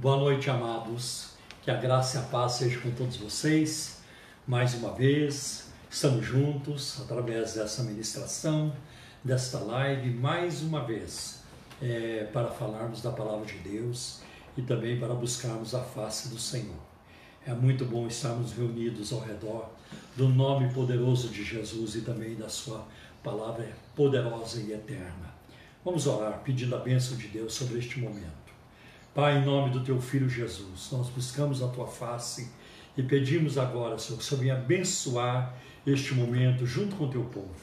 Boa noite, amados. Que a graça e a paz sejam com todos vocês. Mais uma vez, estamos juntos através dessa ministração, desta live, mais uma vez, é, para falarmos da palavra de Deus e também para buscarmos a face do Senhor. É muito bom estarmos reunidos ao redor do nome poderoso de Jesus e também da Sua palavra poderosa e eterna. Vamos orar pedindo a bênção de Deus sobre este momento. Pai, em nome do teu filho Jesus, nós buscamos a tua face e pedimos agora, Senhor, que o Senhor venha abençoar este momento junto com o teu povo.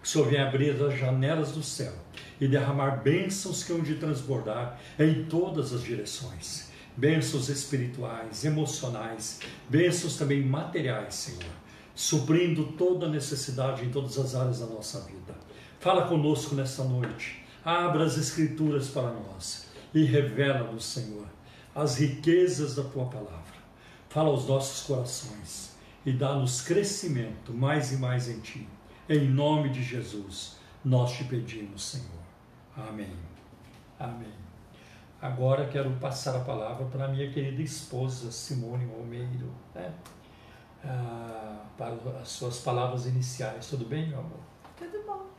Que o Senhor venha abrir as janelas do céu e derramar bênçãos que hão de transbordar em todas as direções. Bênçãos espirituais, emocionais, bênçãos também materiais, Senhor, suprindo toda necessidade em todas as áreas da nossa vida. Fala conosco nesta noite. Abra as Escrituras para nós e revela-nos, Senhor, as riquezas da tua palavra. Fala aos nossos corações e dá-nos crescimento mais e mais em ti. Em nome de Jesus, nós te pedimos, Senhor. Amém. Amém. Agora quero passar a palavra para minha querida esposa Simone Almeiro, né? ah, para as suas palavras iniciais. Tudo bem, meu amor?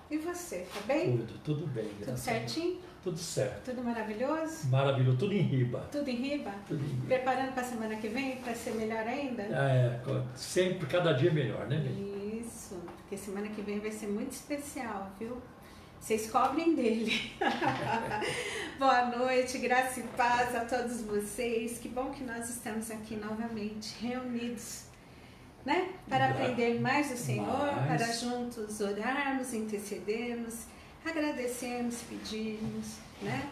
E você, tá bem? Tudo, tudo bem. Tudo certinho? Tudo certo. Tudo maravilhoso? Maravilhoso, tudo em riba. Tudo em riba? Tudo em riba. Preparando para a semana que vem, para ser melhor ainda? É, sempre, cada dia melhor, né, Bem? Isso, porque semana que vem vai ser muito especial, viu? Vocês cobrem dele. Boa noite, graça e paz a todos vocês. Que bom que nós estamos aqui novamente reunidos, né? Para aprender mais do Senhor, Mais. para juntos orarmos, intercedermos, agradecermos, pedirmos, né?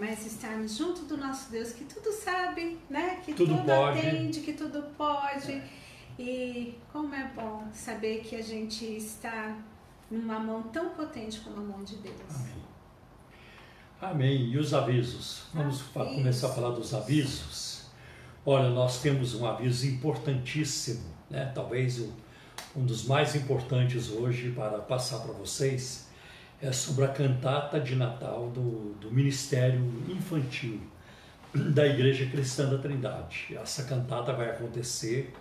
Mas estarmos junto do nosso Deus que tudo sabe, né? Que Tudo tudo, atende, que tudo pode. E como é bom saber que a gente está numa mão tão potente como a mão de Deus. Amém. Amém. E os avisos? Vamos Avisos. começar a falar dos avisos. Olha, nós temos um aviso importantíssimo, né? talvez o, um dos mais importantes hoje para passar para vocês, é sobre a cantata de Natal do, do Ministério Infantil da Igreja Cristã da Trindade. Essa cantata vai acontecer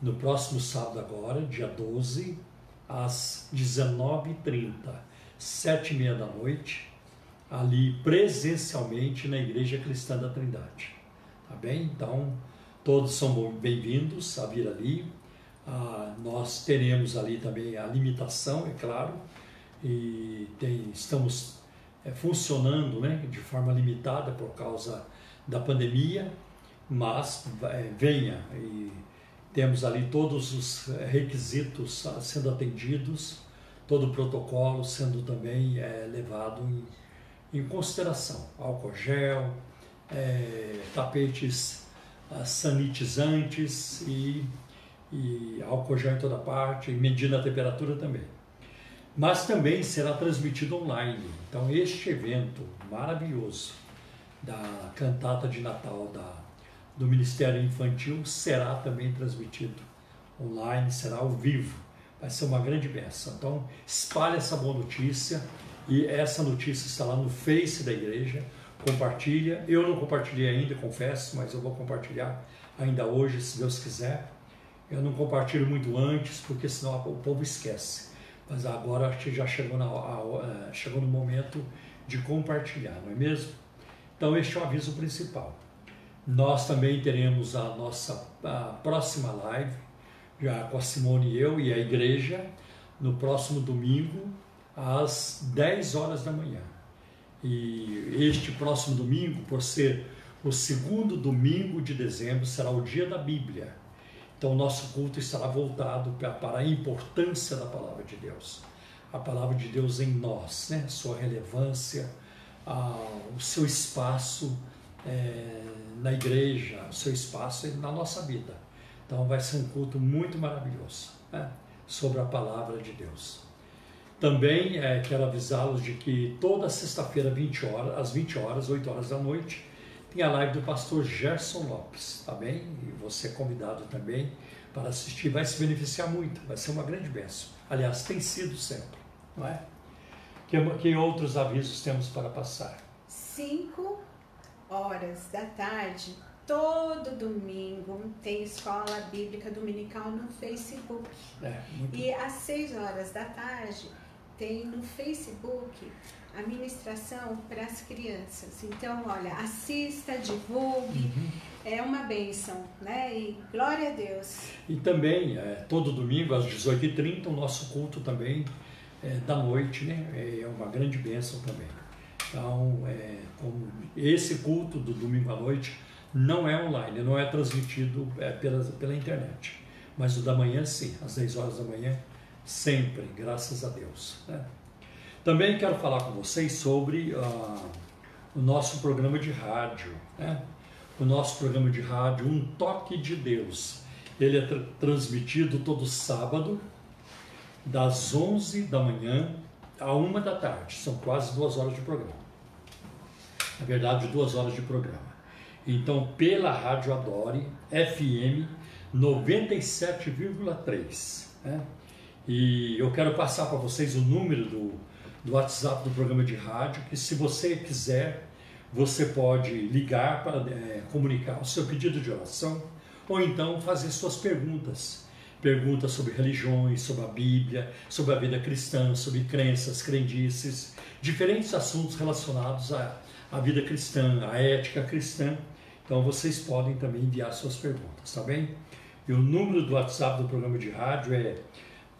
no próximo sábado agora, dia 12, às 19h30, sete e meia da noite, ali presencialmente na Igreja Cristã da Trindade. Tá bem? Então, todos são bem-vindos a vir ali. Ah, nós teremos ali também a limitação, é claro, e tem- estamos eh, funcionando né, de forma limitada por causa da pandemia, mas eh, venha e temos ali todos os requisitos sendo atendidos, todo o protocolo sendo também eh, levado em, em consideração. Álcool gel, tapetes ah, sanitizantes e, e álcool gel em toda parte, e medindo a temperatura também. Mas também será transmitido online. Então, este evento maravilhoso da cantata de Natal da, do Ministério Infantil será também transmitido online, será ao vivo. Vai ser uma grande bênção. Então, espalhe essa boa notícia e essa notícia está lá no Face da igreja. Compartilha. Eu não compartilhei ainda, confesso, mas eu vou compartilhar ainda hoje, se Deus quiser. Eu não compartilho muito antes, porque senão o povo esquece. Mas agora acho que já chegou, na, a- a- chegou no momento de compartilhar, não é mesmo? Então, este é o aviso principal. Nós também teremos a nossa a próxima live, já com a Simone e eu e a igreja, no próximo domingo, às 10 horas da manhã. E este próximo domingo, por ser o segundo domingo de dezembro, será o dia da Bíblia. Então, nosso culto estará voltado pa- para a importância da palavra de Deus. A palavra de Deus em nós, né? sua relevância, ah, o seu espaço eh, na igreja, o seu espaço na nossa vida. Então, vai ser um culto muito maravilhoso né? sobre a palavra de Deus. Também eh, quero avisá-los de que toda sexta-feira, 20 horas, às 20 horas, 8 horas da noite, tem a live do pastor Gerson Lopes, tá bem? E você é convidado também para assistir, vai se beneficiar muito, vai ser uma grande bênção. Aliás, tem sido sempre, não é? Que, que outros avisos temos para passar? 5 horas da tarde todo domingo tem escola bíblica dominical no Facebook. É, muito E às 6 horas da tarde tem no Facebook a ministração para as crianças. Então, olha, assista, divulgue, Uhum. é uma bênção, né? E glória a Deus. E também, é, todo domingo às 18h30, o nosso culto também é, da noite, né? É uma grande bênção também. Então, é, como esse culto do domingo à noite não é online, não é transmitido é, pela, pela internet. Mas o da manhã, sim, às 10 horas da manhã, sempre, graças a Deus. né? Também quero falar com vocês sobre ah, o nosso programa de rádio. Né? O nosso programa de rádio, Um Toque de Deus. Ele é tra- transmitido todo sábado, das 11 da manhã à 1 da tarde. São quase duas horas de programa. Na verdade, duas horas de programa. Então, pela Rádio Adore, FM 97,3. Né? E eu quero passar para vocês o número do, do WhatsApp do programa de rádio, que se você quiser, você pode ligar para eh, comunicar o seu pedido de oração ou então fazer suas perguntas. Perguntas sobre religiões, sobre a Bíblia, sobre a vida cristã, sobre crenças, crendices, diferentes assuntos relacionados à, à vida cristã, à ética cristã. Então vocês podem também enviar suas perguntas, tá bem? E o número do WhatsApp do programa de rádio é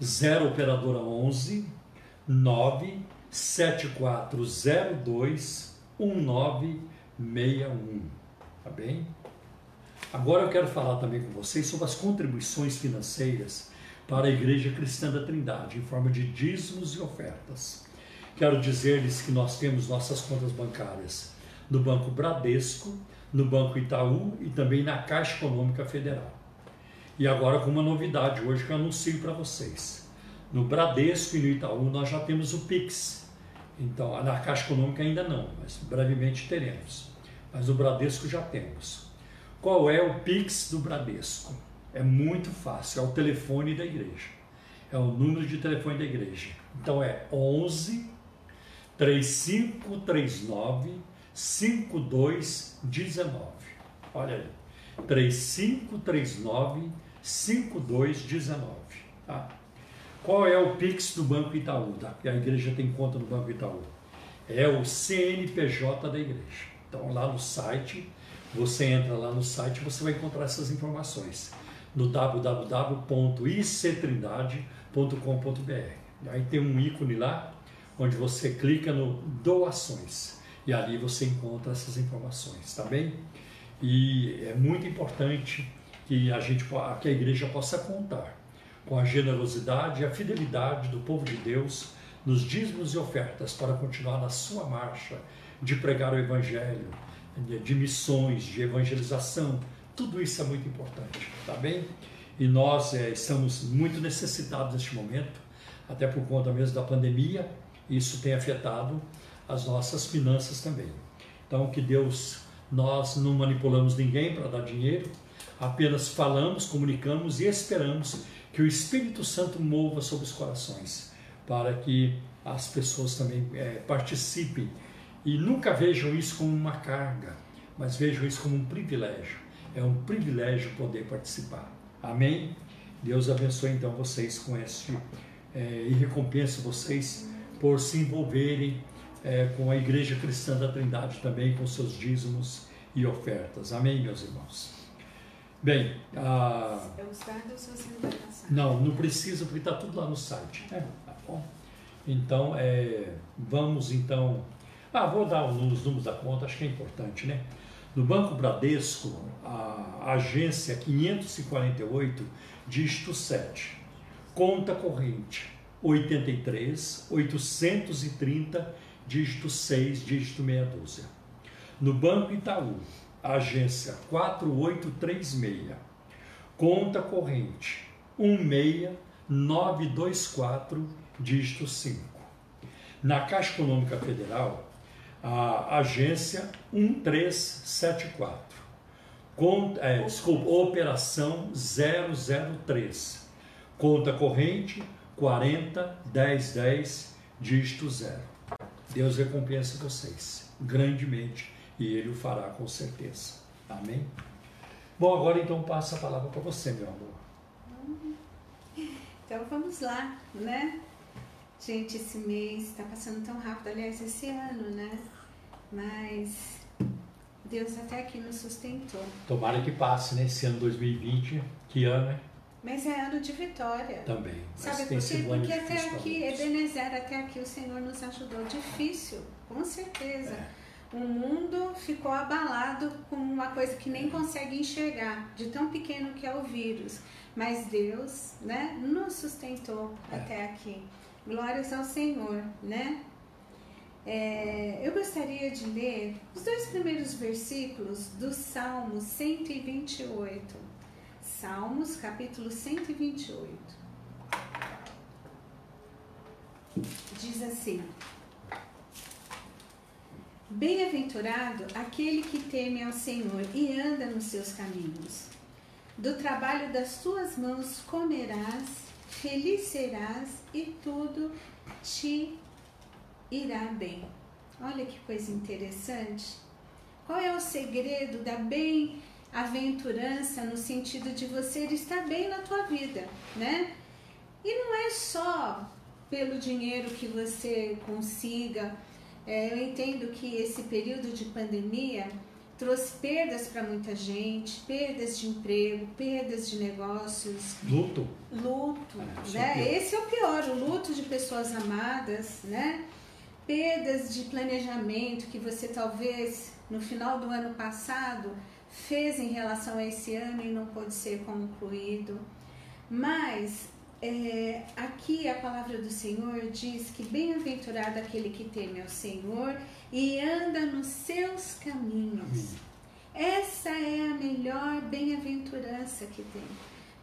0 operadora 11 97402 1961, tá bem? Agora eu quero falar também com vocês sobre as contribuições financeiras para a Igreja Cristã da Trindade, em forma de dízimos e ofertas. Quero dizer-lhes que nós temos nossas contas bancárias no Banco Bradesco, no Banco Itaú e também na Caixa Econômica Federal. E agora com uma novidade hoje que eu anuncio para vocês. No Bradesco e no Itaú nós já temos o Pix. Então, na Caixa Econômica ainda não, mas brevemente teremos. Mas no Bradesco já temos. Qual é o Pix do Bradesco? É muito fácil, é o telefone da igreja. É o número de telefone da igreja. Então é 11 3539 5219. Olha aí. 3539 5219. Tá? Qual é o Pix do Banco Itaú? Tá? A igreja tem conta no Banco Itaú. É o CNPJ da igreja. Então lá no site, você entra lá no site, você vai encontrar essas informações no www.ictrindade.com.br. Aí tem um ícone lá onde você clica no doações e ali você encontra essas informações, tá bem? E é muito importante que a gente que a igreja possa contar com a generosidade e a fidelidade do povo de Deus nos dízimos e ofertas para continuar na sua marcha de pregar o evangelho, de missões, de evangelização, tudo isso é muito importante, tá bem? E nós é, estamos muito necessitados neste momento, até por conta mesmo da pandemia, isso tem afetado as nossas finanças também. Então, que Deus, nós não manipulamos ninguém para dar dinheiro, apenas falamos, comunicamos e esperamos que o Espírito Santo mova sobre os corações, para que as pessoas também é, participem e nunca vejam isso como uma carga, mas vejam isso como um privilégio. É um privilégio poder participar. Amém? Deus abençoe então vocês com este é, e recompense vocês por se envolverem é, com a Igreja Cristã da Trindade também, com seus dízimos e ofertas. Amém, meus irmãos? Bem, a... Os dados você não vai passar. não, não precisa porque está tudo lá no site. né? Tá bom? Então, é, vamos então. Ah, vou dar os números da conta, acho que é importante, né? No Banco Bradesco, a agência 548, dígito 7, conta corrente 83 830, dígito 6, dígito meia dúzia. No Banco Itaú, agência 4836, conta corrente 16924, dígito 5. Na Caixa Econômica Federal, a agência 1374. Conta, é, desculpa, operação 003. Conta corrente 40 10 10, dígito 0. Deus recompensa vocês grandemente e Ele o fará com certeza. Amém? Bom, agora então passa a palavra para você, meu amor. Então vamos lá, né? Gente, esse mês está passando tão rápido, aliás, esse ano, né? Mas Deus até aqui nos sustentou. Tomara que passe nesse ano 2020, que ano é? Mas é ano de vitória. Também. Sabe por quê? Porque até aqui, Ebenezer, até aqui o Senhor nos ajudou. Difícil, com certeza. É o mundo ficou abalado com uma coisa que nem consegue enxergar, de tão pequeno que é o vírus. Mas Deus, né, nos sustentou é. até aqui. Glórias ao Senhor, né? É, eu gostaria de ler os dois primeiros versículos do Salmo 128. Salmos, capítulo 128. Diz assim: Bem-aventurado aquele que teme ao Senhor e anda nos seus caminhos. Do trabalho das tuas mãos comerás, feliz serás e tudo te irá bem. Olha que coisa interessante. Qual é o segredo da bem-aventurança no sentido de você estar bem na tua vida, né? E não é só pelo dinheiro que você consiga é, eu entendo que esse período de pandemia trouxe perdas para muita gente, perdas de emprego, perdas de negócios. Luto. Luto, é, né? É esse é o pior, o luto de pessoas amadas, né? Perdas de planejamento que você talvez no final do ano passado fez em relação a esse ano e não pôde ser concluído. Mas é, aqui a palavra do Senhor diz que bem-aventurado aquele que teme ao Senhor e anda nos seus caminhos. Essa é a melhor bem-aventurança que tem.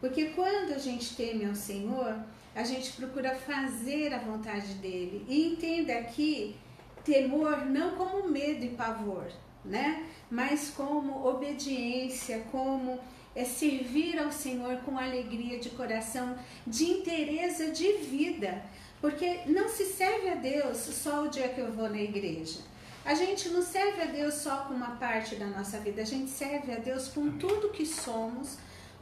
Porque quando a gente teme ao Senhor, a gente procura fazer a vontade dele. E entenda aqui temor não como medo e pavor, né? Mas como obediência, como é servir ao Senhor com alegria de coração, de interesse de vida, porque não se serve a Deus só o dia que eu vou na igreja. A gente não serve a Deus só com uma parte da nossa vida, a gente serve a Deus com tudo que somos,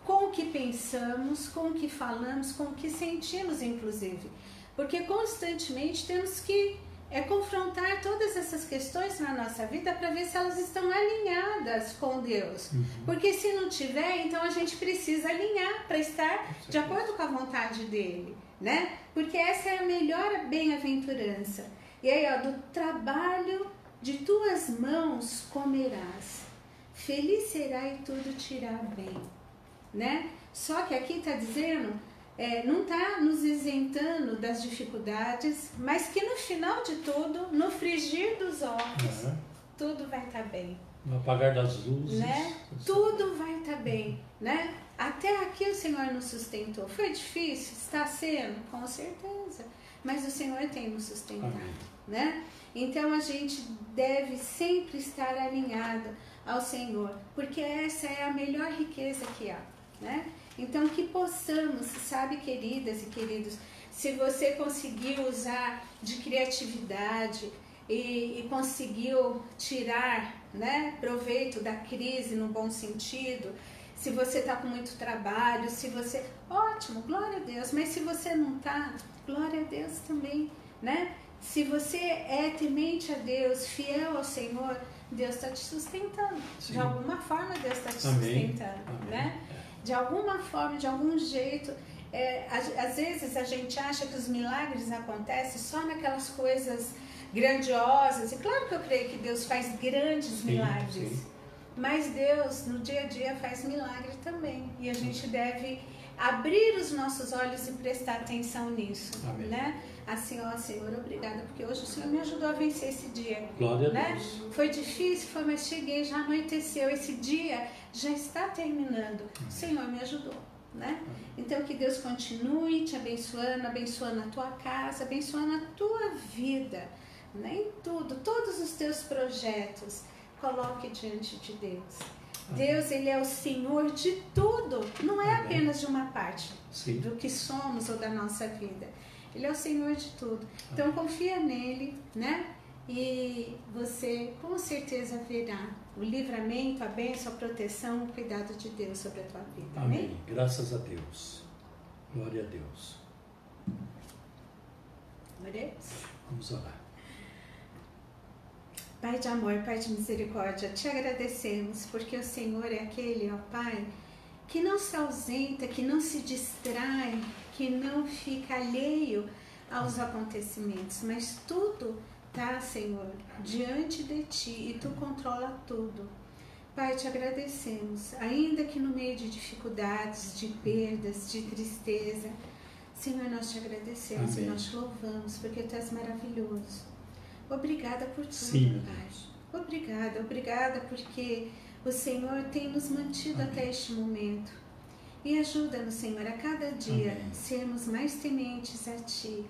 com o que pensamos, com o que falamos, com o que sentimos, inclusive. Porque constantemente temos que é confrontar todas essas questões na nossa vida para ver se elas estão alinhadas com Deus. Uhum. Porque se não tiver, então a gente precisa alinhar para estar de acordo com a vontade dele, né? Porque essa é a melhor bem-aventurança. E aí, ó, do trabalho de tuas mãos comerás. Feliz será e tudo te irá bem, né? Só que aqui está dizendo é, não está nos isentando das dificuldades, mas que no final de tudo, no frigir dos ovos, uhum. tudo vai estar tá bem. No apagar das luzes. Né? Tudo vai estar tá bem. Né? Até aqui o Senhor nos sustentou. Foi difícil? Está sendo? Com certeza. Mas o Senhor tem nos sustentado. Né? Então a gente deve sempre estar alinhado ao Senhor, porque essa é a melhor riqueza que há. Né? Então, que possamos, sabe, queridas e queridos, se você conseguiu usar de criatividade e, e conseguiu tirar né, proveito da crise no bom sentido, se você está com muito trabalho, se você. Ótimo, glória a Deus, mas se você não está, glória a Deus também, né? Se você é temente a Deus, fiel ao Senhor, Deus está te sustentando. Sim. De alguma forma, Deus está te Amém. sustentando, Amém. né? De alguma forma, de algum jeito. É, às vezes a gente acha que os milagres acontecem só naquelas coisas grandiosas. E claro que eu creio que Deus faz grandes sim, milagres. Sim. Mas Deus, no dia a dia, faz milagre também. E a gente deve abrir os nossos olhos e prestar atenção nisso. Amém. Né? Assim, ó Senhor, obrigada, porque hoje o Senhor me ajudou a vencer esse dia. Glória né? a Deus. Foi difícil, foi, mas cheguei, já anoiteceu. Esse dia já está terminando. O Senhor me ajudou. Né? Então que Deus continue te abençoando, abençoando a tua casa, abençoando a tua vida, né? em tudo, todos os teus projetos, coloque diante de Deus. Deus, Ele é o Senhor de tudo, não é apenas de uma parte Sim. do que somos ou da nossa vida. Ele é o Senhor de tudo. Então confia nele, né? E você com certeza verá o livramento, a bênção, a proteção, o cuidado de Deus sobre a tua vida. Amém. Amém. Graças a Deus. Glória a Deus. Oremos. Vamos orar. Pai de amor, Pai de misericórdia, te agradecemos porque o Senhor é aquele, ó Pai, que não se ausenta, que não se distrai, que não fica alheio aos acontecimentos, mas tudo tá, Senhor, diante de ti e tu controla tudo. Pai, te agradecemos, ainda que no meio de dificuldades, de perdas, de tristeza, Senhor, nós te agradecemos Amém. e nós te louvamos, porque tu és maravilhoso. Obrigada por tudo, Sim, Pai. Obrigada, obrigada porque o Senhor tem nos mantido Amém. até este momento. E ajuda-nos, Senhor, a cada dia Amém. sermos mais tementes a Ti,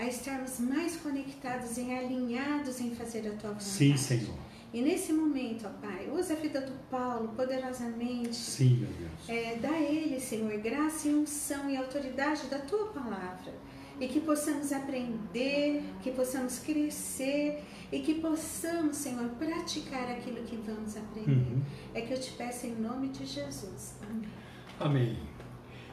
a estarmos mais conectados e alinhados em fazer a tua vontade. Sim, Senhor. E nesse momento, ó Pai, usa a vida do Paulo poderosamente. Sim, meu Deus. É, dá a ele, Senhor, graça e unção e autoridade da tua palavra. E que possamos aprender, que possamos crescer e que possamos, Senhor, praticar aquilo que vamos aprender. Uhum. É que eu te peço em nome de Jesus. Amém. Amém.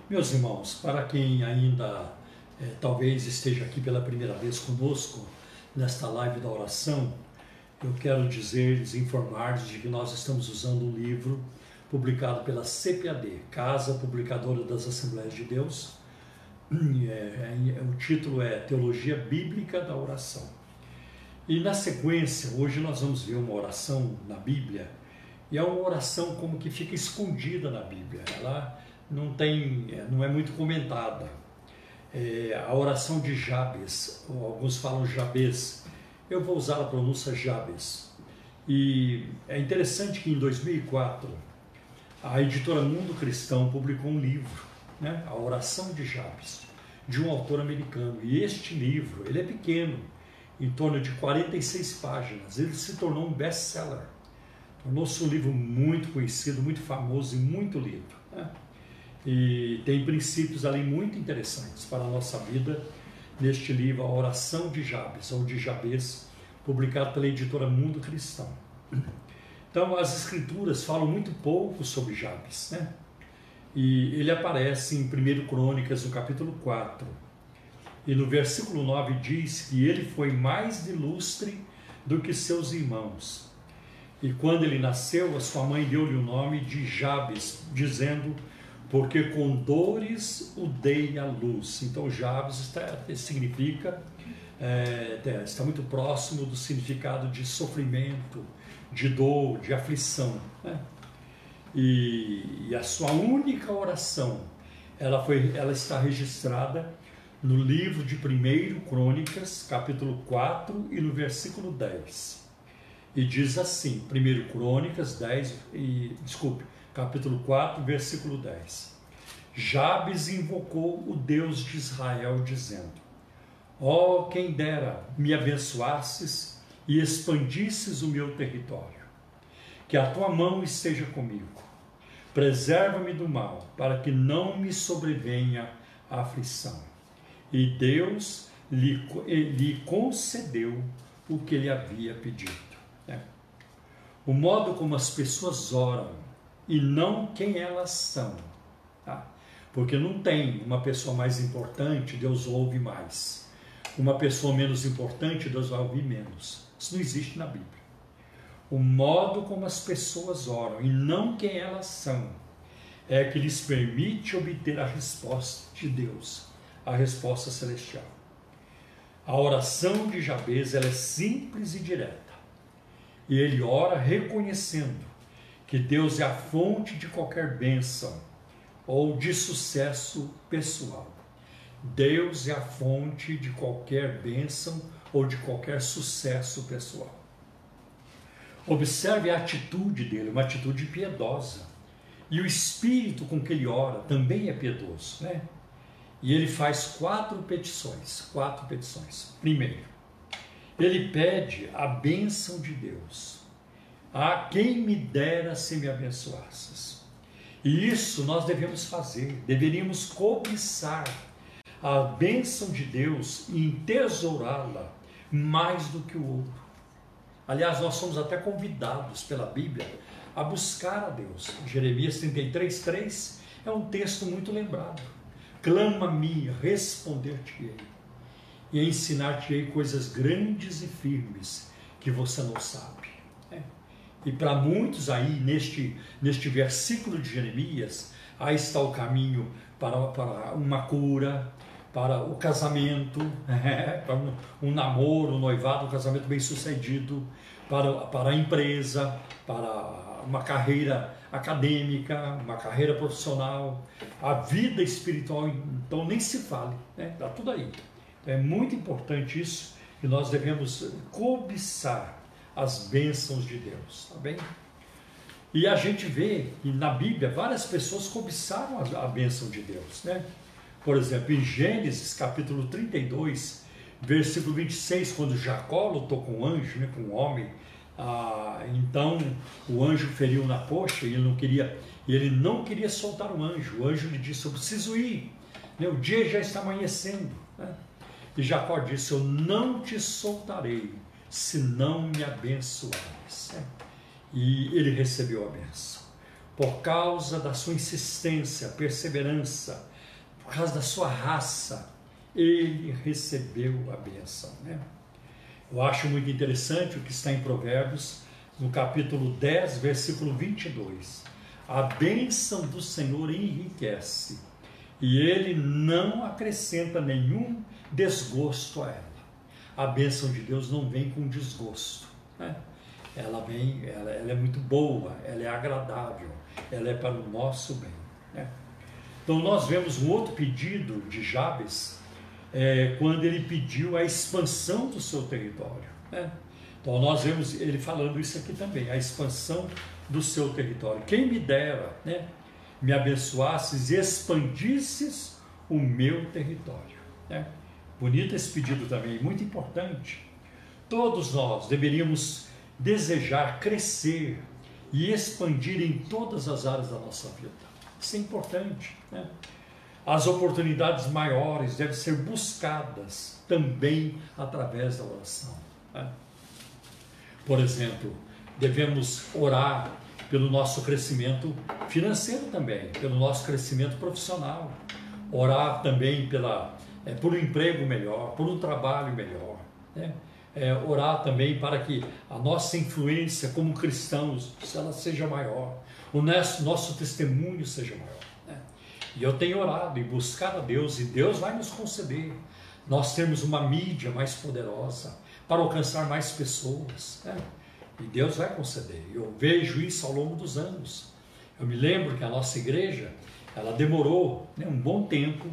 Meus irmãos, para quem ainda é, talvez esteja aqui pela primeira vez conosco nesta live da oração, eu quero dizer-lhes, informar-lhes de que nós estamos usando um livro publicado pela CPAD, Casa Publicadora das Assembleias de Deus. É, é, o título é Teologia Bíblica da Oração. E na sequência, hoje nós vamos ver uma oração na Bíblia, e é uma oração como que fica escondida na Bíblia. Ela não tem, é, não é muito comentada é, a oração de Jabes, alguns falam Jabes, eu vou usar a pronúncia Jabes. E é interessante que em 2004 a editora Mundo Cristão publicou um livro, né, A Oração de Jabes, de um autor americano. E este livro, ele é pequeno, em torno de 46 páginas. Ele se tornou um best-seller. Tornou-se um livro muito conhecido, muito famoso e muito lido. Né? E tem princípios ali muito interessantes para a nossa vida neste livro, A Oração de Jabes, ou de Jabes, publicado pela editora Mundo Cristão. Então, as escrituras falam muito pouco sobre Jabes, né? E ele aparece em 1 Crônicas, no capítulo 4. E no versículo 9 diz que ele foi mais ilustre do que seus irmãos. E quando ele nasceu, a sua mãe deu-lhe o nome de Jabes, dizendo: porque com dores o dei a luz. Então, Jabes está, significa, é, está muito próximo do significado de sofrimento, de dor, de aflição. Né? E, e, a sua única oração, ela, foi, ela está registrada no livro de 1 Crônicas, capítulo 4 e no versículo 10. E diz assim, 1 Crônicas 10, e, desculpe, capítulo 4, versículo 10. Jabes invocou o Deus de Israel, dizendo: Ó oh, quem dera me abençoasses e expandisses o meu território. Que a tua mão esteja comigo. Preserva-me do mal, para que não me sobrevenha a aflição. E Deus lhe, lhe concedeu o que ele havia pedido. É. O modo como as pessoas oram e não quem elas são. Tá? Porque não tem uma pessoa mais importante, Deus ouve mais. Uma pessoa menos importante, Deus vai ouvir menos. Isso não existe na Bíblia. O modo como as pessoas oram e não quem elas são é que lhes permite obter a resposta de Deus, a resposta celestial. A oração de Jabez ela é simples e direta. E ele ora reconhecendo que Deus é a fonte de qualquer bênção ou de sucesso pessoal. Deus é a fonte de qualquer bênção ou de qualquer sucesso pessoal. Observe a atitude dele, uma atitude piedosa. E o espírito com que ele ora também é piedoso, né? E ele faz quatro petições, quatro petições. Primeiro, ele pede a bênção de Deus. Ah, quem me dera se me abençoasses. E isso nós devemos fazer, deveríamos cobiçar a bênção de Deus e entesourá-la mais do que o ouro, Aliás, nós somos até convidados pela Bíblia a buscar a Deus. Jeremias 33, 3 é um texto muito lembrado. Clama-me, responder-te-ei, e ensinar-te-ei coisas grandes e firmes que você não sabe. E para muitos aí, neste, neste versículo de Jeremias, aí está o caminho para, para uma cura, para o casamento, é, para um, um, namoro, um noivado, um casamento bem sucedido, para, para a empresa, para uma carreira acadêmica, uma carreira profissional, a vida espiritual, então nem se fale, né? Está tudo aí. Então, é muito importante isso, que nós devemos cobiçar as bênçãos de Deus, tá bem? E a gente vê que na Bíblia várias pessoas cobiçaram a, bênção de Deus, né? Por exemplo, em Gênesis capítulo 32, versículo 26, quando Jacó lutou com o anjo, né, com o homem, ah, então o anjo feriu na coxa e ele não queria, ele não queria soltar o anjo. O anjo lhe disse: Eu preciso ir, né, o dia já está amanhecendo. Né? E Jacó disse: Eu não te soltarei se não me abençoares. E ele recebeu a benção. Por causa da sua insistência, perseverança, por causa da sua raça, ele recebeu a benção. Né? Eu acho muito interessante o que está em Provérbios, no capítulo 10, versículo 22. A bênção do Senhor enriquece e ele não acrescenta nenhum desgosto a ela. A bênção de Deus não vem com desgosto. Né? Ela vem, ela, ela, é muito boa, ela é agradável, ela é para o nosso bem. Né? Então nós vemos um outro pedido de Jabes é, quando ele pediu a expansão do seu território. Né? Então nós vemos ele falando isso aqui também, a expansão do seu território. Quem me dera, né, me abençoasses e expandisses o meu território. Né? Bonito esse pedido também, muito importante. Todos nós deveríamos desejar crescer e expandir em todas as áreas da nossa vida. Isso é importante. Né? As oportunidades maiores devem ser buscadas também através da oração. Né? Por exemplo, devemos orar pelo nosso crescimento financeiro também, pelo nosso crescimento profissional, orar também pela, é, por um emprego melhor, por um trabalho melhor. Né? É, orar também para que a nossa influência como cristãos ela seja maior, o nosso, nosso testemunho seja maior. Né? E eu tenho orado e buscado a Deus, e Deus vai nos conceder. Nós temos uma mídia mais poderosa para alcançar mais pessoas. Né? E Deus vai conceder. Eu vejo isso ao longo dos anos. Eu me lembro que a nossa igreja, ela demorou né, um bom tempo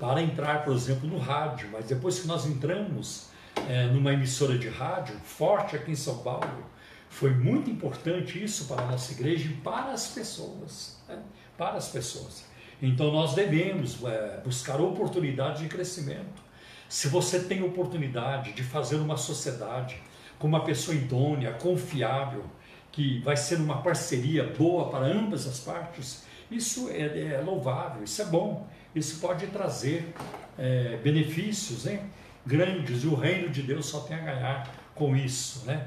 para entrar, por exemplo, no rádio, mas depois que nós entramos é, numa emissora de rádio forte aqui em São Paulo, foi muito importante isso para a nossa igreja e para as pessoas. Né? Para as pessoas. Então nós devemos é, buscar oportunidades de crescimento. Se você tem oportunidade de fazer uma sociedade com uma pessoa idônea, confiável, que vai ser uma parceria boa para ambas as partes, isso é, é louvável, isso é bom, isso pode trazer é, benefícios né, grandes e o reino de Deus só tem a ganhar com isso. Né?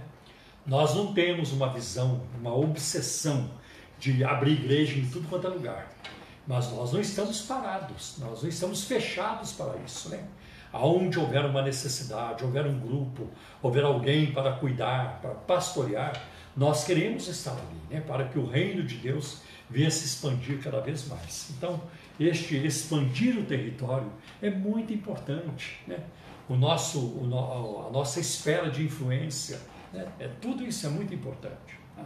Nós não temos uma visão, uma obsessão de abrir igreja em tudo quanto é lugar. Mas nós não estamos parados, nós não estamos fechados para isso, né? Aonde houver uma necessidade, houver um grupo, houver alguém para cuidar, para pastorear, nós queremos estar ali, né? Para que o reino de Deus venha se expandir cada vez mais. Então, este expandir o território é muito importante, né? O nosso, o, a nossa esfera de influência, né? É, tudo isso é muito importante. Né?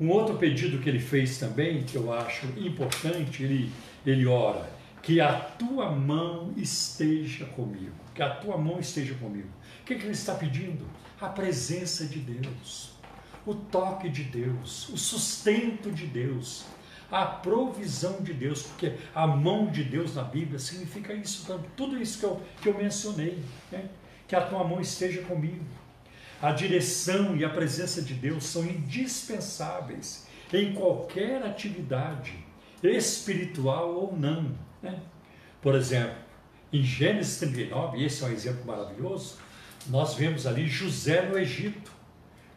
Um outro pedido que ele fez também, que eu acho importante, ele, ele ora, que a tua mão esteja comigo, que a tua mão esteja comigo. O que, que ele está pedindo? A presença de Deus, o toque de Deus, o sustento de Deus, a provisão de Deus, porque a mão de Deus na Bíblia significa isso, tudo isso que eu, que eu mencionei, né? que a tua mão esteja comigo. A direção e a presença de Deus são indispensáveis em qualquer atividade, espiritual ou não. Né? Por exemplo, em Gênesis 39, esse é um exemplo maravilhoso, nós vemos ali José no Egito.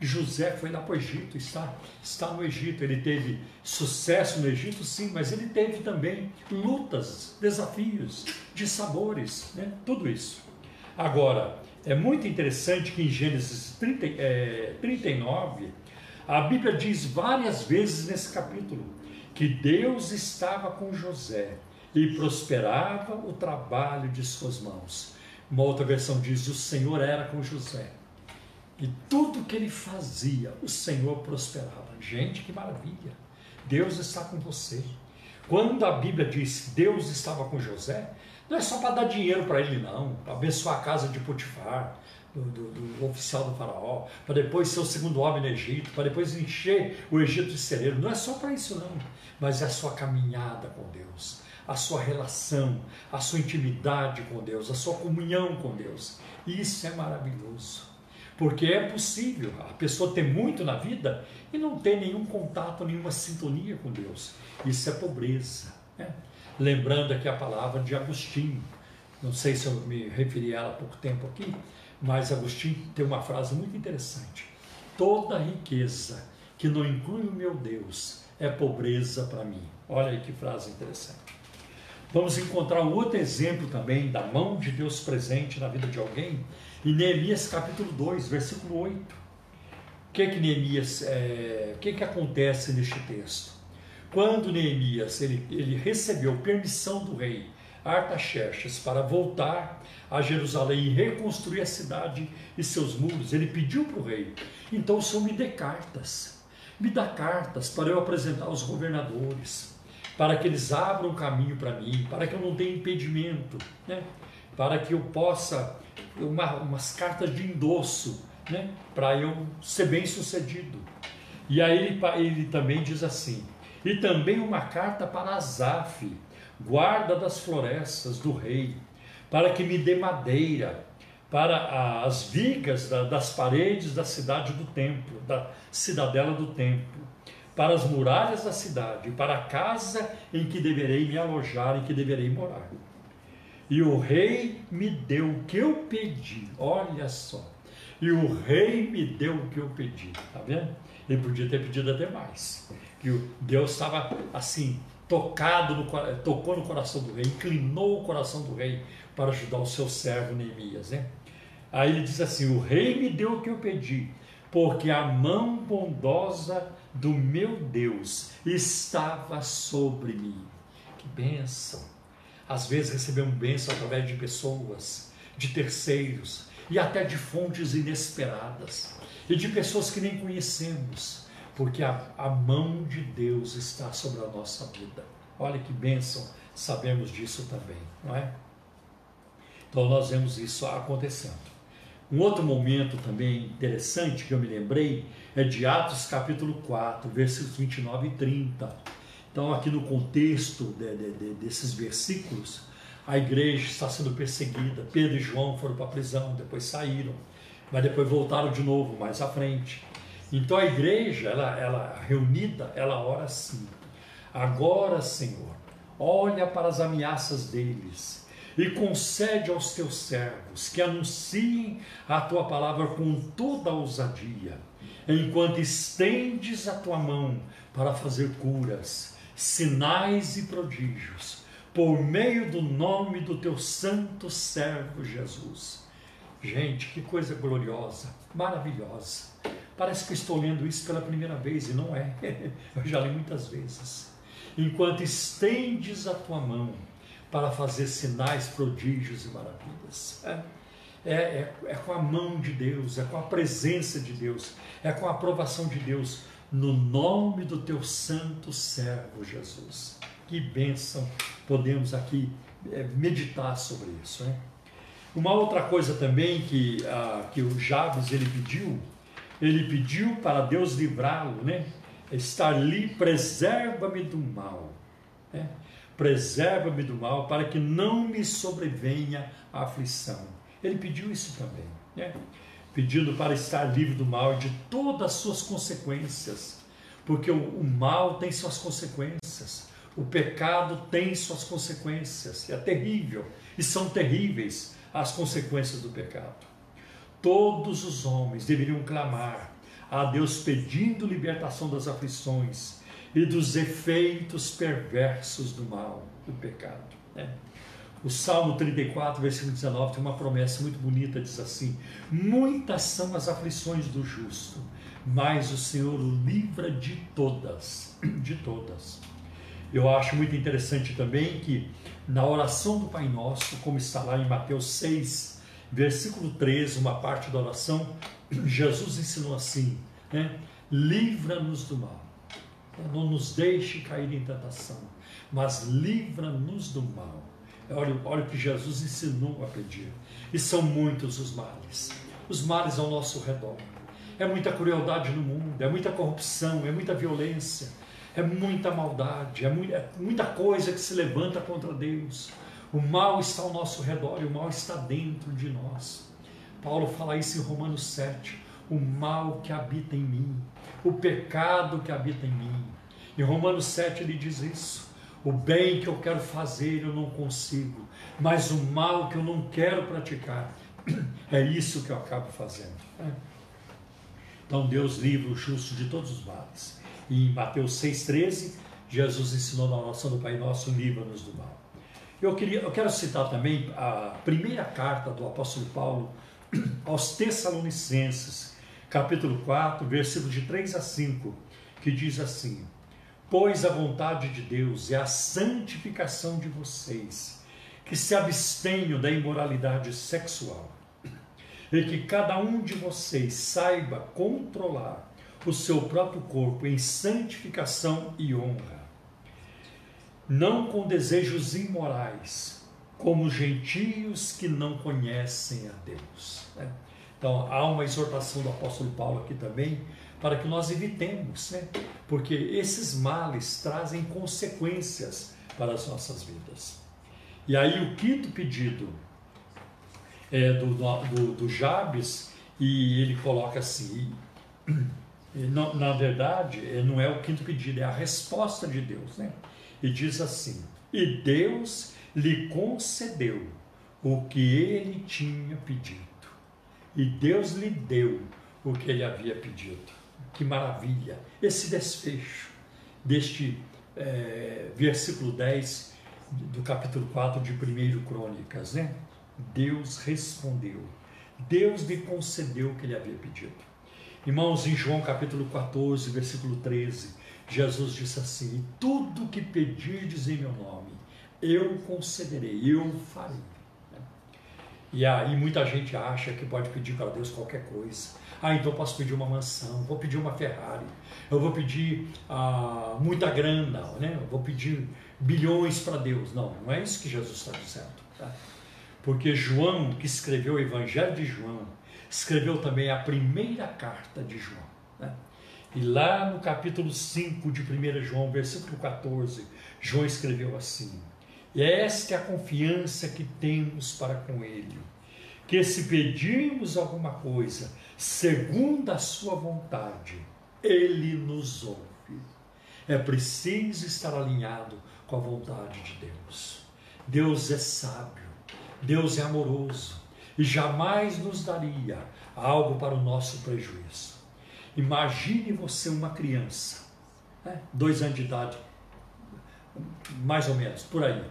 José foi lá para o Egito, está, está no Egito. Ele teve sucesso no Egito, sim, mas ele teve também lutas, desafios, de sabores, né? tudo isso. Agora, é muito interessante que em Gênesis 30, é, 39, a Bíblia diz várias vezes nesse capítulo que Deus estava com José e prosperava o trabalho de suas mãos. Uma outra versão diz: o Senhor era com José. E tudo que ele fazia, o Senhor prosperava. Gente, que maravilha! Deus está com você. Quando a Bíblia diz que Deus estava com José, não é só para dar dinheiro para ele, não, para abençoar a casa de Potifar, do, do, do, oficial do faraó, para depois ser o segundo homem no Egito, para depois encher o Egito de celeiro. Não é só para isso, não, mas é a sua caminhada com Deus, a sua relação, a sua intimidade com Deus, a sua comunhão com Deus. Isso é maravilhoso. Porque é possível a pessoa ter muito na vida e não ter nenhum contato, nenhuma sintonia com Deus. Isso é pobreza. Né? Lembrando aqui a palavra de Agostinho. Não sei se eu me referi a ela há pouco tempo aqui, mas Agostinho tem uma frase muito interessante. Toda riqueza que não inclui o meu Deus é pobreza para mim. Olha aí que frase interessante. Vamos encontrar um outro exemplo também da mão de Deus presente na vida de alguém em Neemias capítulo 2, versículo 8. O que que Neemias, é, o que que acontece neste texto? Quando Neemias ele, ele recebeu permissão do rei Artaxerxes para voltar a Jerusalém e reconstruir a cidade e seus muros, ele pediu para o rei: então o senhor me dê cartas, me dá cartas para eu apresentar aos governadores para que eles abram caminho para mim, para que eu não tenha impedimento, né? para que eu possa, uma, umas cartas de endosso, né? para eu ser bem sucedido. E aí ele, ele também diz assim, e também uma carta para Asaf, guarda das florestas do rei, para que me dê madeira para as vigas das paredes da cidade do templo, da cidadela do templo, para as muralhas da cidade, para a casa em que deverei me alojar, em que deverei morar. E o rei me deu o que eu pedi, olha só. E o rei me deu o que eu pedi, tá vendo? Ele podia ter pedido até mais. Que Deus estava assim, tocado no, tocou no coração do rei, inclinou o coração do rei para ajudar o seu servo Neemias, né? Aí ele diz assim: O rei me deu o que eu pedi, porque a mão bondosa do meu Deus estava sobre mim. Que bênção! Às vezes recebemos bênção através de pessoas, de terceiros e até de fontes inesperadas e de pessoas que nem conhecemos, porque a, a mão de Deus está sobre a nossa vida. Olha que bênção, sabemos disso também, não é? Então nós vemos isso acontecendo. Um outro momento também interessante que eu me lembrei é de Atos capítulo 4, versículos 29 e 30. Então, aqui no contexto de, de, de, desses versículos, a igreja está sendo perseguida. Pedro e João foram para a prisão, depois saíram, mas depois voltaram de novo mais à frente. Então a igreja, ela, ela reunida, ela ora assim: Agora, Senhor, olha para as ameaças deles e concede aos teus servos que anunciem a tua palavra com toda a ousadia, enquanto estendes a tua mão para fazer curas, sinais e prodígios, por meio do nome do teu santo servo Jesus. Gente, que coisa gloriosa, maravilhosa. Parece que estou lendo isso pela primeira vez e não é. Eu já li muitas vezes. Enquanto estendes a tua mão para fazer sinais, prodígios e maravilhas. É, é, é, é, com a mão de Deus, é com a presença de Deus, é com a aprovação de Deus, no nome do teu santo servo Jesus. Que bênção podemos aqui é, meditar sobre isso. Né? Uma outra coisa também que, ah, que o Jabes ele pediu, ele pediu para Deus livrá-lo, né? estar ali, preserva-me do mal. Né? Preserva-me do mal, para que não me sobrevenha a aflição. Ele pediu isso também, né? pedindo para estar livre do mal e de todas as suas consequências, porque o, o mal tem suas consequências, o pecado tem suas consequências, é terrível, e são terríveis as consequências do pecado. Todos os homens deveriam clamar a Deus pedindo libertação das aflições e dos efeitos perversos do mal, do pecado. Né? O Salmo 34, versículo 19, tem uma promessa muito bonita, diz assim: Muitas são as aflições do justo, mas o Senhor o livra de todas, de todas. Eu acho muito interessante também que na oração do Pai Nosso, como está lá em Mateus 6, versículo 13, uma parte da oração, Jesus ensinou assim, né? Livra-nos do mal. Não nos deixe cair em tentação, mas livra-nos do mal. Olha, olha o que Jesus ensinou a pedir. E são muitos os males. Os males ao nosso redor. É muita crueldade no mundo, é muita corrupção, é muita violência, é muita maldade, é muita, é muita coisa que se levanta contra Deus. O mal está ao nosso redor e o mal está dentro de nós. Paulo fala isso em Romanos 7. O mal que habita em mim, o pecado que habita em mim. Em Romanos 7 ele diz isso. O bem que eu quero fazer eu não consigo, mas o mal que eu não quero praticar, é isso que eu acabo fazendo. É. Então Deus livra o justo de todos os males. E em Mateus 6,13, Jesus ensinou na oração do Pai Nosso, livra-nos do mal. Eu, queria, eu quero citar também a primeira carta do apóstolo Paulo aos Tessalonicenses, capítulo 4, versículos de 3 a 5, que diz assim: Pois a vontade de Deus é a santificação de vocês, que se abstenham da imoralidade sexual, e que cada um de vocês saiba controlar o seu próprio corpo em santificação e honra, não com desejos imorais, como gentios que não conhecem a Deus. Né? Então, há uma exortação do apóstolo Paulo aqui também para que nós evitemos, né? porque esses males trazem consequências para as nossas vidas. E aí o quinto pedido é do, do, do Jabes, e ele coloca assim, na verdade, não é o quinto pedido, é a resposta de Deus, né? E diz assim: E Deus lhe concedeu o que ele tinha pedido, e Deus lhe deu o que ele havia pedido. Que maravilha! Esse desfecho deste é, versículo 10 do capítulo 4 de 1 Crônicas, né? Deus respondeu, Deus lhe concedeu o que ele havia pedido. Irmãos, em João capítulo 14, versículo 13, Jesus disse assim: Tudo que pedirdes em meu nome, eu concederei, eu farei. E aí muita gente acha que pode pedir para Deus qualquer coisa. Ah, então eu posso pedir uma mansão, vou pedir uma Ferrari, eu vou pedir ah, muita grana, né? eu vou pedir bilhões para Deus. Não, não é isso que Jesus está dizendo. Tá? Porque João, que escreveu o Evangelho de João, escreveu também a primeira carta de João. Né? E lá no capítulo 5 de 1 João, versículo 14, João escreveu assim: e esta é a confiança que temos para com Ele, que se pedirmos alguma coisa segundo a Sua vontade, Ele nos ouve. É preciso estar alinhado com a vontade de Deus. Deus é sábio, Deus é amoroso e jamais nos daria algo para o nosso prejuízo. Imagine você uma criança, né? dois anos de idade, mais ou menos, por aí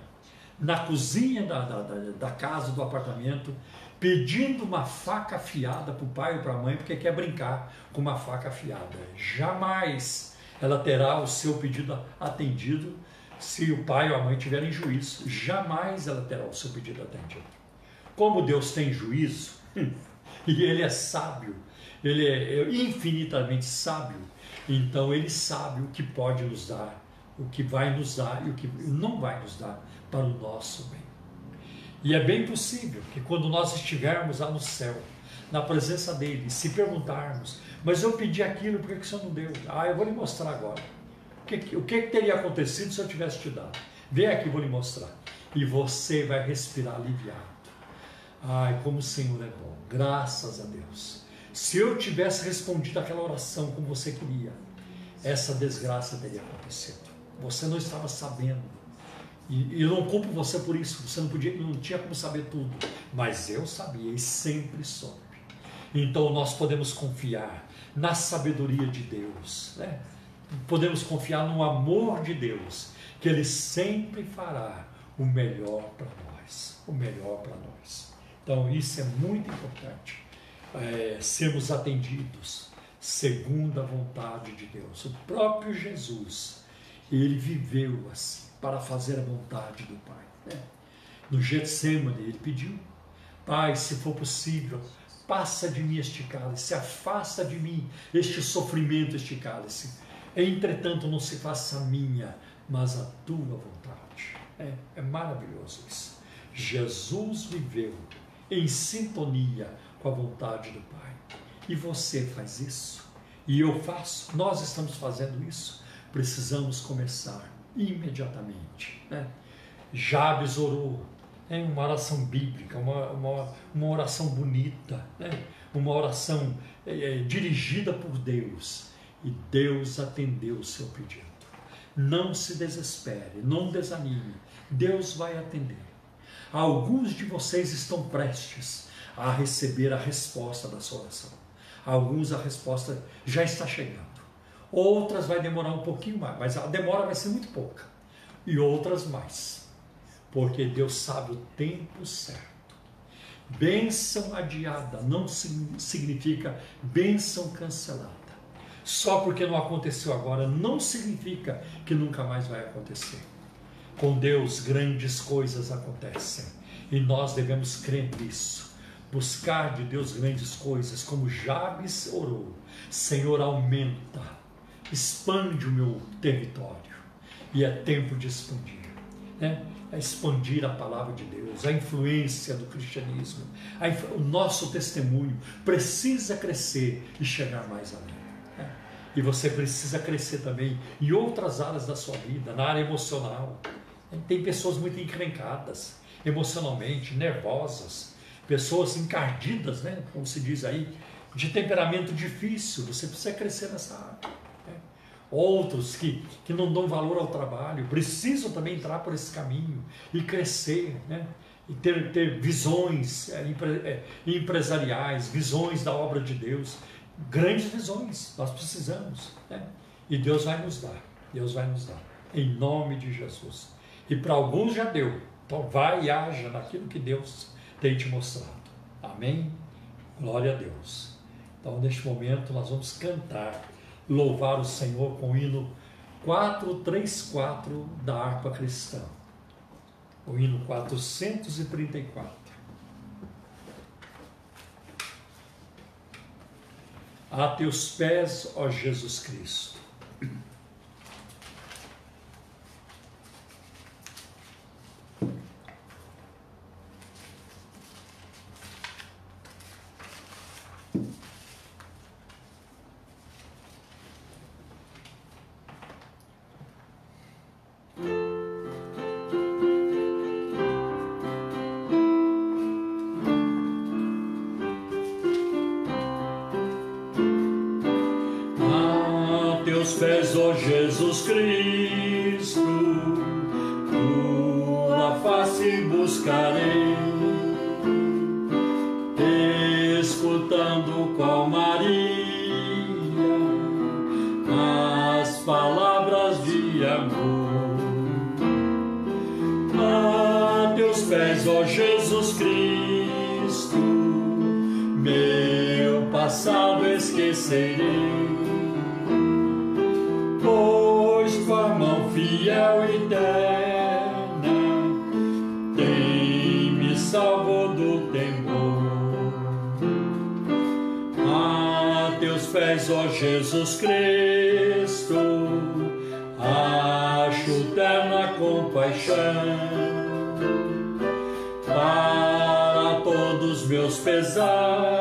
na cozinha da, da, da, casa, do apartamento, pedindo uma faca afiada para o pai ou para a mãe, porque quer brincar com uma faca afiada. Jamais ela terá o seu pedido atendido se o pai ou a mãe tiverem juízo. Jamais ela terá o seu pedido atendido. Como Deus tem juízo, e Ele é sábio, Ele é infinitamente sábio, então Ele sabe o que pode nos dar, o que vai nos dar e o que não vai nos dar para o nosso bem. E é bem possível que quando nós estivermos lá no céu, na presença dele, se perguntarmos, mas eu pedi aquilo, por que, que o Senhor não deu? Ah, eu vou lhe mostrar agora. O que, o que teria acontecido se eu tivesse te dado? Vem aqui, vou lhe mostrar. E você vai respirar aliviado. Ai, como o Senhor é bom. Graças a Deus. Se eu tivesse respondido aquela oração como você queria, essa desgraça teria acontecido. Você não estava sabendo e, eu não culpo você por isso, você não, podia, não tinha como saber tudo. Mas eu sabia e sempre soube. Então nós podemos confiar na sabedoria de Deus, né? podemos confiar no amor de Deus, que Ele sempre fará o melhor para nós, o melhor para nós. Então isso é muito importante, é, sermos atendidos segundo a vontade de Deus. O próprio Jesus, ele viveu assim, para fazer a vontade do Pai. Né? No Getsemane, ele pediu, Pai, se for possível, passa de mim este cálice, afasta de mim este sofrimento, este cálice. Entretanto, não se faça minha, mas a tua vontade. É, é maravilhoso isso. Jesus viveu em sintonia com a vontade do Pai. E você faz isso? E eu faço? Nós estamos fazendo isso? Precisamos começar imediatamente. Né? Jabes orou, é uma oração bíblica, uma, uma, uma oração bonita, né? uma oração é, é, dirigida por Deus. E Deus atendeu o seu pedido. Não se desespere, não desanime. Deus vai atender. Alguns de vocês estão prestes a receber a resposta da sua oração. Alguns a resposta já está chegando. Outras vai demorar um pouquinho mais, mas a demora vai ser muito pouca. E outras mais. Porque Deus sabe o tempo certo. Bênção adiada não significa bênção cancelada. Só porque não aconteceu agora não significa que nunca mais vai acontecer. Com Deus, grandes coisas acontecem e nós devemos crer nisso. Buscar de Deus grandes coisas, como Jabes orou: Senhor, aumenta, expande o meu território. E é tempo de expandir. Né? É expandir a palavra de Deus, a influência do cristianismo, o nosso testemunho precisa crescer e chegar mais além. E você precisa crescer também em outras áreas da sua vida, na área emocional. Tem pessoas muito encrencadas, emocionalmente, nervosas, pessoas encardidas, né? como se diz aí, de temperamento difícil. Você precisa crescer nessa área. Outros que, que não dão valor ao trabalho precisam também entrar por esse caminho e crescer, né? e ter, ter visões é, empre, é, empresariais, visões da obra de Deus grandes visões, nós precisamos. Né? E Deus vai nos dar, Deus vai nos dar, em nome de Jesus. E para alguns já deu, então vai e haja naquilo que Deus tem te mostrado. Amém? Glória a Deus. Então, neste momento, nós vamos cantar, louvar o Senhor com o hino 434 da harpa cristã. O hino 434. a teus pés, ó Jesus Cristo. amor. A teus pés, ó Jesus Cristo, meu passado esquecerei, pois tua mão fiel e eterna tem me salvo do temor. A teus pés, ó Jesus Cristo paixão para todos meus pesares.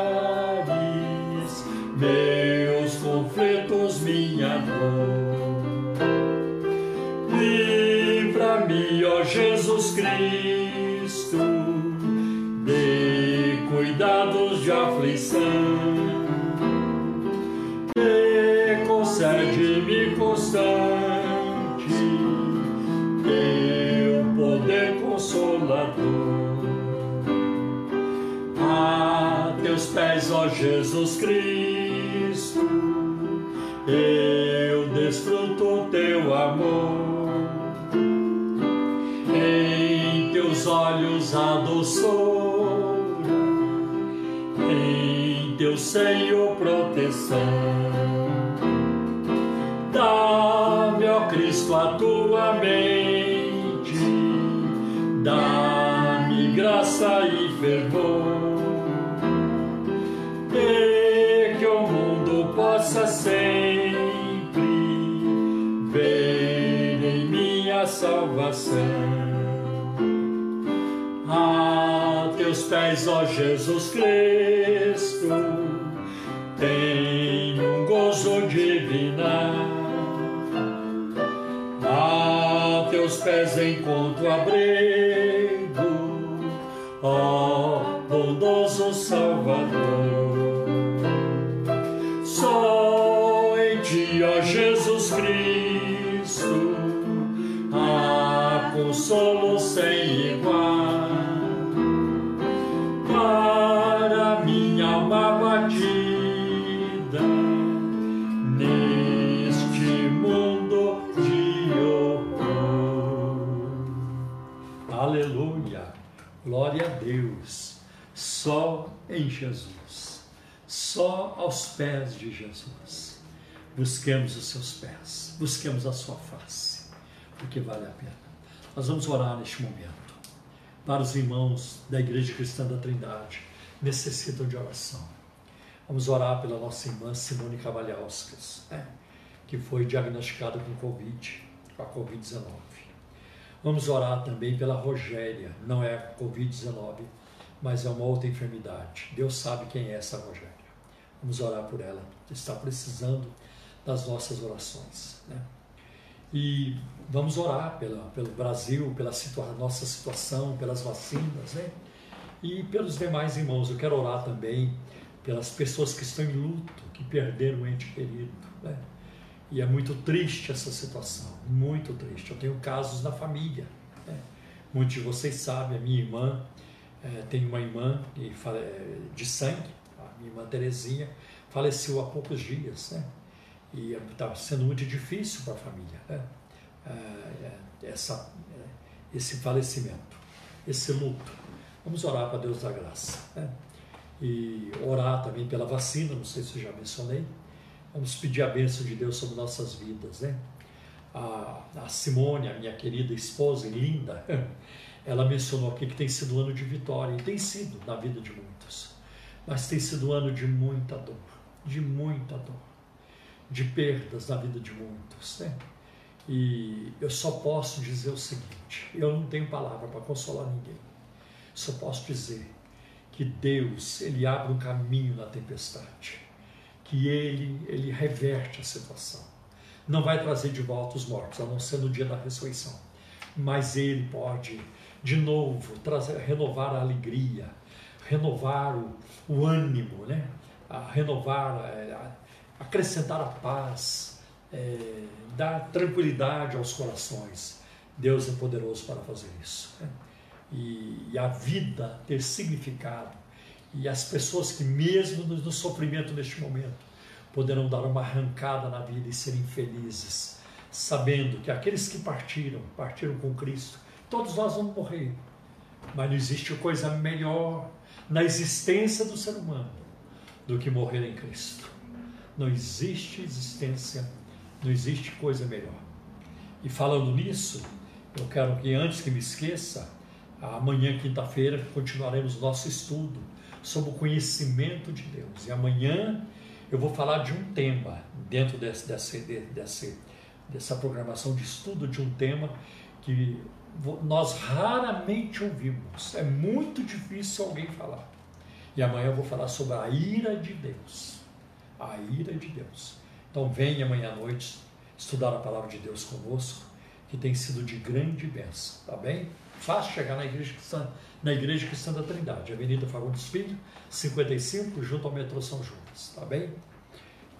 Jesus Cristo, eu desfruto teu amor. Em teus olhos a doçura, em teu seio proteção. Dá-me, ó Cristo, a tua mente, dá-me graça e fervor pés, ó Jesus Cristo, tenho um gozo divinar. A teus pés encontro abrigo, em Jesus só aos pés de Jesus. Busquemos os seus pés, busquemos a sua face, porque vale a pena. Nós vamos orar neste momento para os irmãos da Igreja Cristã da Trindade, necessitam de oração. Vamos orar pela nossa irmã Simone Cavalhauskas, né, que foi diagnosticada com Covid, com a Covid-19. Vamos orar também pela Rogéria, não é a Covid-19, mas é uma outra enfermidade. Deus sabe quem é essa Rogéria. Vamos orar por ela. Está precisando das nossas orações. Né? E vamos orar pela, pelo Brasil, pela situa nossa situação, pelas vacinas, né? E pelos demais irmãos. Eu quero orar também pelas pessoas que estão em luto, que perderam um ente querido. Né? E é muito triste essa situação, muito triste. Eu tenho casos na família. Né? Muitos de vocês sabem, a minha irmã é, uma irmã de sangue minha irmã Terezinha faleceu há poucos dias, né? E estava sendo muito difícil para a família, né? É, essa, é, esse falecimento, esse luto. Vamos orar para Deus da graça, né? E orar também pela vacina, não sei se eu já mencionei. Vamos pedir a bênção de Deus sobre nossas vidas, né? A, a Simone, a minha querida esposa e linda, ela mencionou aqui que tem sido um ano de vitória, e tem sido na vida de muitos mas tem sido um ano de muita dor, de muita dor, de perdas na vida de muitos. Né? E eu só posso dizer o seguinte: eu não tenho palavra para consolar ninguém, só posso dizer que Deus ele abre um caminho na tempestade, que ele ele reverte a situação. Não vai trazer de volta os mortos, a não ser no dia da ressurreição, mas ele pode de novo trazer, renovar a alegria, renovar o, o ânimo, né? a renovar, a, a acrescentar a paz, é, dar tranquilidade aos corações. Deus é poderoso para fazer isso. Né? E, e, a vida ter significado. E as pessoas que, mesmo no, no sofrimento neste momento, poderão dar uma arrancada na vida e serem felizes, sabendo que aqueles que partiram, partiram com Cristo, todos nós vamos morrer, mas não existe coisa melhor na existência do ser humano do que morrer em Cristo. Não existe existência, não existe coisa melhor. E falando nisso, eu quero que antes que me esqueça, amanhã, quinta-feira, continuaremos nosso estudo sobre o conhecimento de Deus. E amanhã eu vou falar de um tema, dentro desse, desse, desse, dessa programação de estudo, de um tema que nós raramente ouvimos. É muito difícil alguém falar. E amanhã eu vou falar sobre a ira de Deus. A ira de Deus. Então venha amanhã à noite estudar a palavra de Deus conosco, que tem sido de grande bênção, tá bem? Fácil chegar na igreja cristã, na igreja cristã da Trindade, Avenida Fagundes Filho, 55, junto ao metrô São Judas, tá bem?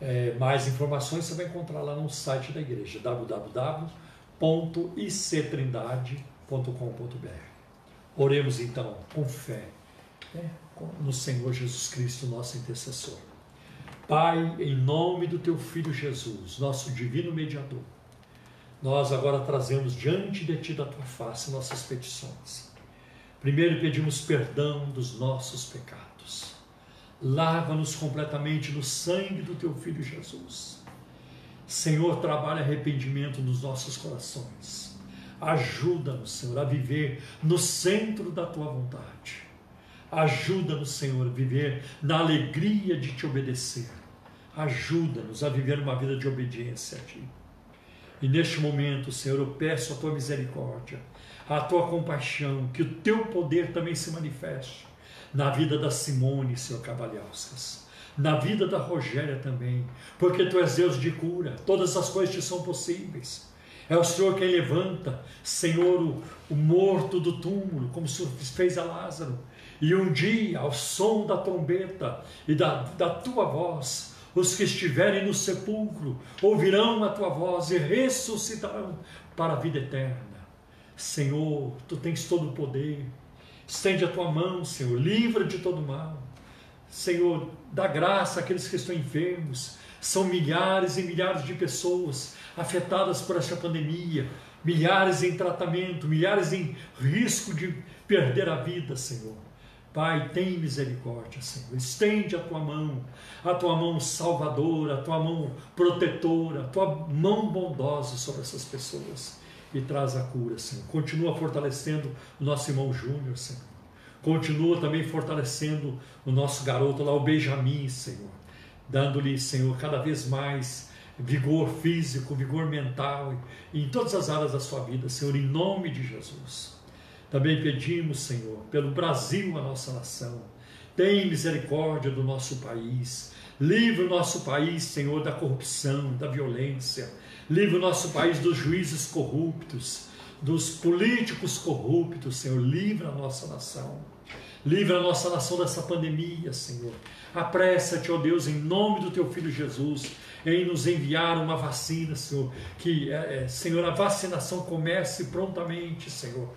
É, mais informações você vai encontrar lá no site da igreja, www www.ictrindade.com.br. Oremos então com fé, né, no Senhor Jesus Cristo, nosso intercessor. Pai, em nome do teu Filho Jesus, nosso divino mediador, nós agora trazemos diante de ti da tua face nossas petições. Primeiro pedimos perdão dos nossos pecados. Lava-nos completamente no sangue do teu Filho Jesus. Senhor, trabalha arrependimento nos nossos corações. Ajuda-nos, Senhor, a viver no centro da tua vontade. Ajuda-nos, Senhor, a viver na alegria de te obedecer. Ajuda-nos a viver uma vida de obediência a ti. E neste momento, Senhor, eu peço a tua misericórdia, a tua compaixão, que o teu poder também se manifeste na vida da Simone, Senhor Cavalhauskas, na vida da Rogéria também, porque tu és Deus de cura, todas as coisas te são possíveis. É o Senhor quem levanta, Senhor, o, o morto do túmulo, como o Senhor fez a Lázaro. E um dia, ao som da trombeta e da, da tua voz, os que estiverem no sepulcro ouvirão a tua voz e ressuscitarão para a vida eterna. Senhor, tu tens todo o poder. Estende a tua mão, Senhor, livra de todo mal. Senhor, dá graça àqueles que estão enfermos. São milhares e milhares de pessoas afetadas por esta pandemia, milhares em tratamento, milhares em risco de perder a vida, Senhor. Pai, tem misericórdia, Senhor. Estende a tua mão, a tua mão salvadora, a tua mão protetora, a tua mão bondosa sobre essas pessoas e traz a cura, Senhor. Continua fortalecendo o nosso irmão Júnior, Senhor. Continua também fortalecendo o nosso garoto lá, o Benjamin, Senhor. Dando-lhe, Senhor, cada vez mais vigor físico, vigor mental, em todas as áreas da sua vida, Senhor, em nome de Jesus. Também pedimos, Senhor, pelo Brasil, a nossa nação. Tem misericórdia do nosso país. Livre o nosso país, Senhor, da corrupção, da violência. Livre o nosso país dos juízes corruptos, dos políticos corruptos, Senhor. Livre a nossa nação. Livre a nossa nação dessa pandemia, Senhor. Apressa-te, ó Deus, em nome do teu filho Jesus, em nos enviar uma vacina, Senhor. Que, é, é Senhor, a vacinação comece prontamente, Senhor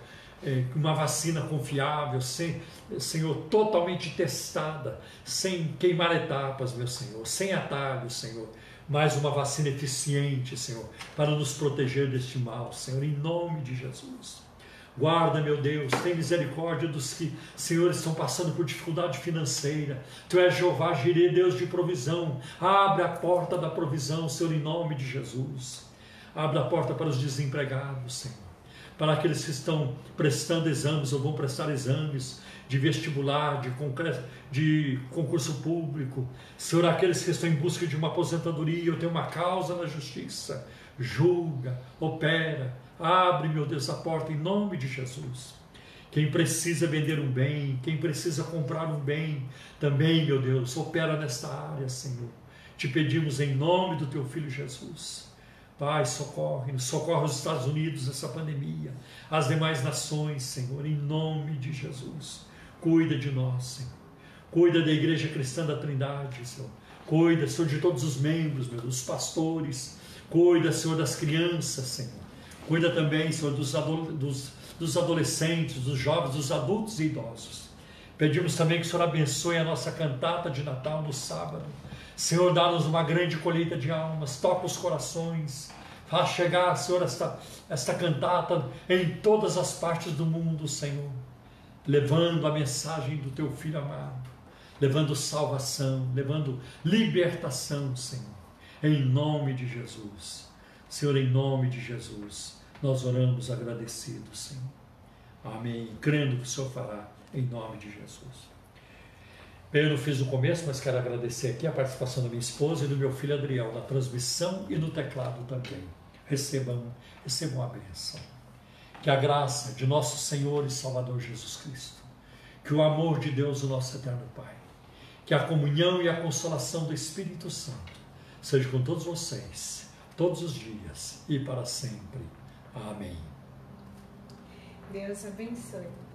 é, uma vacina confiável, sem, Senhor, totalmente testada, sem queimar etapas, meu Senhor, sem atalhos, Senhor, mas uma vacina eficiente, Senhor, para nos proteger deste mal, Senhor, em nome de Jesus. Guarda, meu Deus, tem misericórdia dos que, Senhor, estão passando por dificuldade financeira. Tu és Jeová Jireh, Deus de provisão. Abre a porta da provisão, Senhor, em nome de Jesus. Abre a porta para os desempregados, Senhor para aqueles que estão prestando exames ou vão prestar exames de vestibular, de, de concurso público, Senhor, aqueles que estão em busca de uma aposentadoria ou tem uma causa na justiça, julga, opera, abre, meu Deus, a porta em nome de Jesus. Quem precisa vender um bem, quem precisa comprar um bem, também, meu Deus, opera nesta área, Senhor. Te pedimos em nome do teu filho Jesus. Pai, socorre, socorre os Estados Unidos nessa pandemia, as demais nações, Senhor, em nome de Jesus. Cuida de nós, Senhor. Cuida da Igreja Cristã da Trindade, Senhor. Cuida, Senhor, de todos os membros, meu, dos pastores. Cuida, Senhor, das crianças, Senhor. Cuida também, Senhor, dos, dos, dos adolescentes, dos jovens, dos adultos e idosos. Pedimos também que o Senhor abençoe a nossa cantata de Natal no sábado Senhor, dá-nos uma grande colheita de almas, toca os corações, faz chegar, Senhor, esta, esta cantata em todas as partes do mundo, Senhor, levando a mensagem do Teu Filho amado, levando salvação, levando libertação, Senhor, em nome de Jesus. Senhor, em nome de Jesus, nós oramos agradecidos, Senhor. Amém. Crendo que o Senhor fará, em nome de Jesus. Eu não fiz no começo, mas quero agradecer aqui a participação da minha esposa e do meu filho Adriel na transmissão e no teclado também. Recebam, recebam a bênção. Que a graça de nosso Senhor e Salvador Jesus Cristo, que o amor de Deus, o nosso eterno Pai, que a comunhão e a consolação do Espírito Santo seja com todos vocês, todos os dias e para sempre. Amém. Deus abençoe.